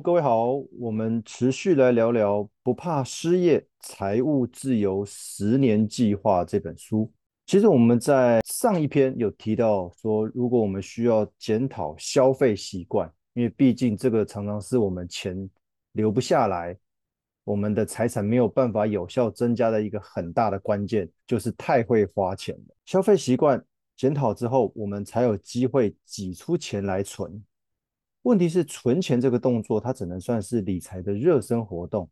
各位好，我们持续来聊聊不怕失业、财务自由十年计划这本书。其实我们在上一篇有提到说，如果我们需要检讨消费习惯，因为毕竟这个常常是我们钱留不下来，我们的财产没有办法有效增加的一个很大的关键，就是太会花钱了。消费习惯检讨之后，我们才有机会挤出钱来存。问题是存钱这个动作，它只能算是理财的热身活动。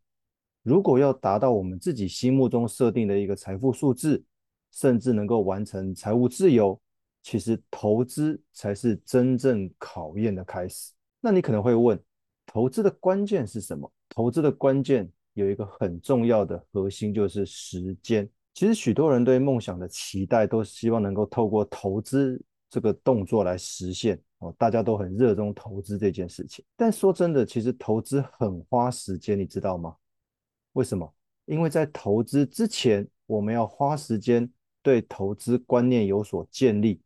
如果要达到我们自己心目中设定的一个财富数字，甚至能够完成财务自由，其实投资才是真正考验的开始。那你可能会问，投资的关键是什么？投资的关键有一个很重要的核心，就是时间。其实许多人对梦想的期待，都希望能够透过投资这个动作来实现。哦，大家都很热衷投资这件事情，但说真的，其实投资很花时间，你知道吗？为什么？因为在投资之前，我们要花时间对投资观念有所建立，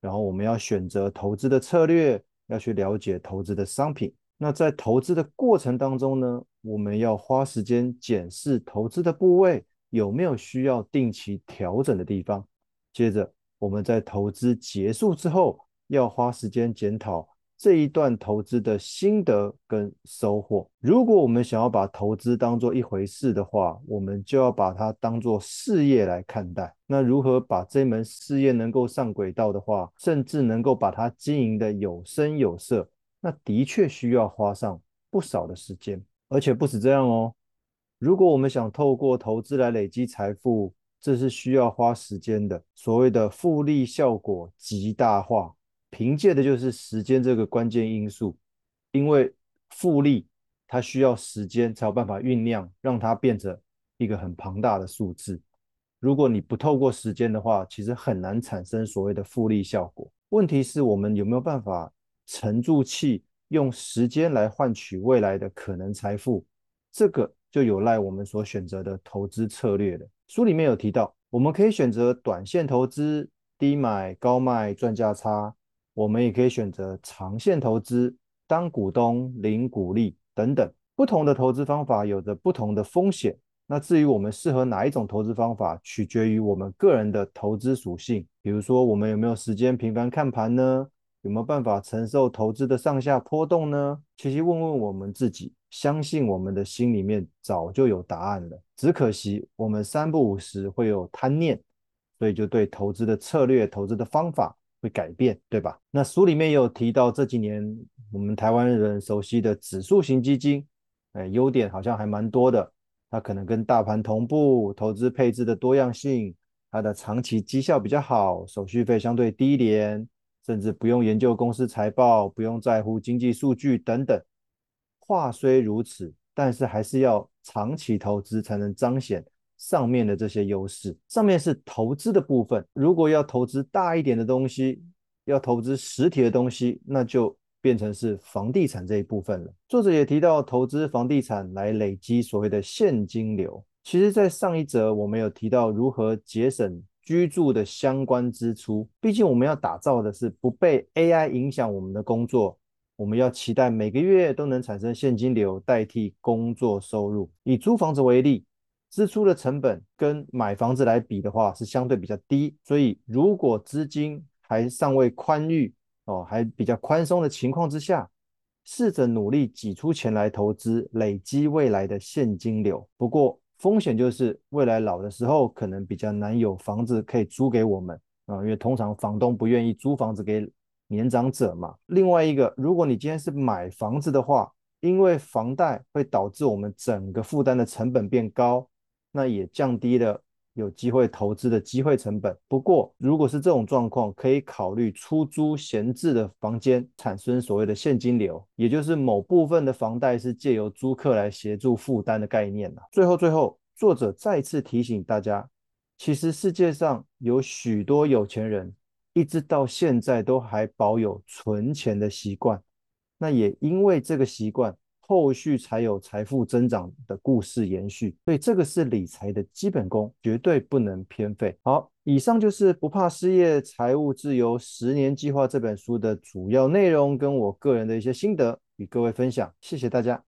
然后我们要选择投资的策略，要去了解投资的商品。那在投资的过程当中呢，我们要花时间检视投资的部位有没有需要定期调整的地方。接着，我们在投资结束之后，要花时间检讨这一段投资的心得跟收获。如果我们想要把投资当做一回事的话，我们就要把它当做事业来看待。那如何把这门事业能够上轨道的话，甚至能够把它经营得有声有色，那的确需要花上不少的时间。而且不止这样哦，如果我们想透过投资来累积财富，这是需要花时间的。所谓的复利效果极大化。凭借的就是时间这个关键因素，因为复利它需要时间才有办法酝酿，让它变成一个很庞大的数字。如果你不透过时间的话，其实很难产生所谓的复利效果。问题是我们有没有办法沉住气，用时间来换取未来的可能财富？这个就有赖我们所选择的投资策略了。书里面有提到，我们可以选择短线投资，低买高卖赚价差。我们也可以选择长线投资，当股东领股利等等。不同的投资方法有着不同的风险。那至于我们适合哪一种投资方法，取决于我们个人的投资属性。比如说，我们有没有时间频繁看盘呢？有没有办法承受投资的上下波动呢？其实问问我们自己，相信我们的心里面早就有答案了。只可惜我们三不五时会有贪念，所以就对投资的策略、投资的方法。会改变，对吧？那书里面也有提到这几年我们台湾人熟悉的指数型基金，哎，优点好像还蛮多的。它可能跟大盘同步，投资配置的多样性，它的长期绩效比较好，手续费相对低廉，甚至不用研究公司财报，不用在乎经济数据等等。话虽如此，但是还是要长期投资才能彰显。上面的这些优势，上面是投资的部分。如果要投资大一点的东西，要投资实体的东西，那就变成是房地产这一部分了。作者也提到，投资房地产来累积所谓的现金流。其实，在上一则我们有提到如何节省居住的相关支出。毕竟，我们要打造的是不被 AI 影响我们的工作，我们要期待每个月都能产生现金流，代替工作收入。以租房子为例。支出的成本跟买房子来比的话，是相对比较低，所以如果资金还尚未宽裕哦，还比较宽松的情况之下，试着努力挤出钱来投资，累积未来的现金流。不过风险就是未来老的时候，可能比较难有房子可以租给我们啊，因为通常房东不愿意租房子给年长者嘛。另外一个，如果你今天是买房子的话，因为房贷会导致我们整个负担的成本变高。那也降低了有机会投资的机会成本。不过，如果是这种状况，可以考虑出租闲置的房间，产生所谓的现金流，也就是某部分的房贷是借由租客来协助负担的概念。最后，最后，作者再次提醒大家，其实世界上有许多有钱人，一直到现在都还保有存钱的习惯。那也因为这个习惯。后续才有财富增长的故事延续，所以这个是理财的基本功，绝对不能偏废。好，以上就是不怕失业、财务自由十年计划这本书的主要内容，跟我个人的一些心得。与各位分享，谢谢大家。